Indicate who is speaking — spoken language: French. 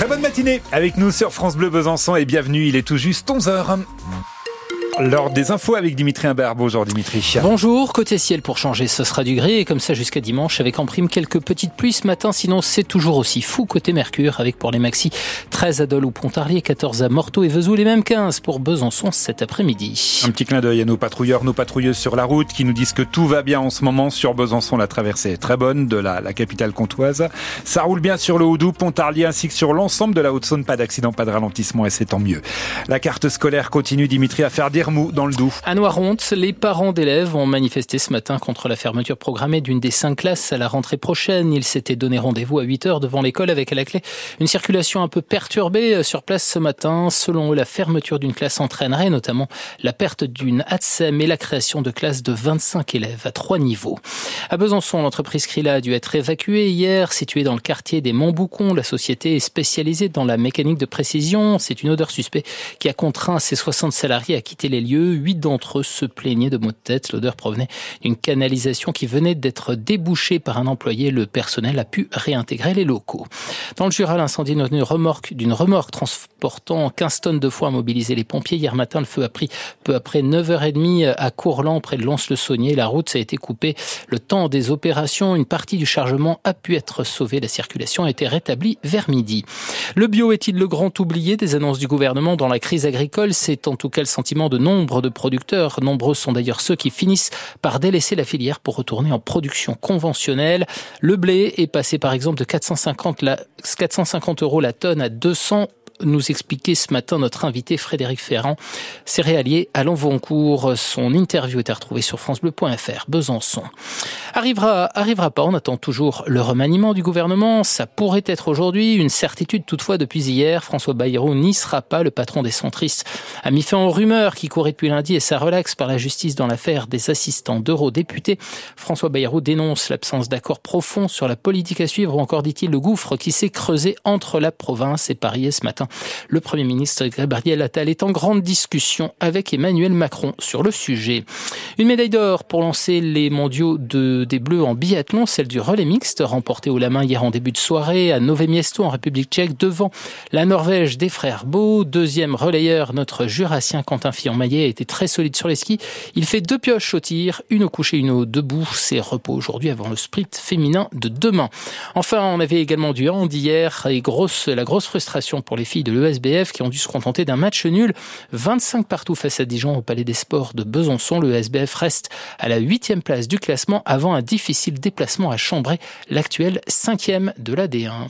Speaker 1: Très bonne matinée avec nous sur France Bleu Besançon et bienvenue, il est tout juste 11h. Lors des infos avec Dimitri Imbert. Bonjour Dimitri.
Speaker 2: Bonjour, côté ciel pour changer, ce sera du gris et comme ça jusqu'à dimanche avec en prime quelques petites pluies ce matin. Sinon, c'est toujours aussi fou côté Mercure avec pour les maxi 13 à Dole ou Pontarlier, 14 à Morteau et Vesoul les mêmes 15 pour Besançon cet après-midi.
Speaker 1: Un petit clin d'œil à nos patrouilleurs, nos patrouilleuses sur la route qui nous disent que tout va bien en ce moment sur Besançon. La traversée est très bonne de la, la capitale comtoise. Ça roule bien sur le Houdou, Pontarlier ainsi que sur l'ensemble de la Haute-Saône. Pas d'accident, pas de ralentissement et c'est tant mieux. La carte scolaire continue, Dimitri, à faire dire dans le Doubs.
Speaker 2: À Noironte, les parents d'élèves ont manifesté ce matin contre la fermeture programmée d'une des cinq classes à la rentrée prochaine. Ils s'étaient donné rendez-vous à 8 heures devant l'école avec à la clé une circulation un peu perturbée sur place ce matin. Selon eux, la fermeture d'une classe entraînerait notamment la perte d'une ATSEM et la création de classes de 25 élèves à trois niveaux. À Besançon, l'entreprise Krila a dû être évacuée hier, située dans le quartier des Montboucons. La société est spécialisée dans la mécanique de précision. C'est une odeur suspecte qui a contraint ses 60 salariés à quitter les lieux. Huit d'entre eux se plaignaient de maux de tête. L'odeur provenait d'une canalisation qui venait d'être débouchée par un employé. Le personnel a pu réintégrer les locaux. Dans le Jura, l'incendie d'une remorque, d'une remorque transportant 15 tonnes de foin a mobilisé les pompiers. Hier matin, le feu a pris peu après 9h30 à Courland, près de Lons-le-Saunier. La route a été coupée. Le temps des opérations, une partie du chargement a pu être sauvée. La circulation a été rétablie vers midi. Le bio est-il le grand oublié des annonces du gouvernement dans la crise agricole? C'est en tout cas le sentiment de nombre de producteurs. Nombreux sont d'ailleurs ceux qui finissent par délaisser la filière pour retourner en production conventionnelle. Le blé est passé par exemple de 450, la, 450 euros la tonne à 200 nous expliquer ce matin notre invité Frédéric Ferrand, céréalier à Lanvoncourt. Son interview est à retrouver sur francebleu.fr. Besançon. Arrivera, arrivera pas. On attend toujours le remaniement du gouvernement. Ça pourrait être aujourd'hui. Une certitude toutefois depuis hier. François Bayrou n'y sera pas. Le patron des centristes a mis fin aux rumeurs qui couraient depuis lundi et ça relaxe par la justice dans l'affaire des assistants d'eurodéputés. François Bayrou dénonce l'absence d'accord profond sur la politique à suivre ou encore dit-il le gouffre qui s'est creusé entre la province et Paris ce matin. Le Premier ministre Gabriel Attal est en grande discussion avec Emmanuel Macron sur le sujet. Une médaille d'or pour lancer les mondiaux de, des Bleus en biathlon, celle du relais mixte, remportée au la main hier en début de soirée à Nové Miesto en République tchèque devant la Norvège des frères Beau. Deuxième relayeur, notre jurassien Quentin Fillon-Maillet a été très solide sur les skis. Il fait deux pioches au tir, une au coucher, une au debout. C'est repos aujourd'hui avant le sprint féminin de demain. Enfin, on avait également du hand hier et la grosse frustration pour les filles de l'ESBF qui ont dû se contenter d'un match nul 25 partout face à Dijon au Palais des Sports de Besançon. Le SBF reste à la huitième place du classement avant un difficile déplacement à Chambray, l'actuel cinquième de la D1.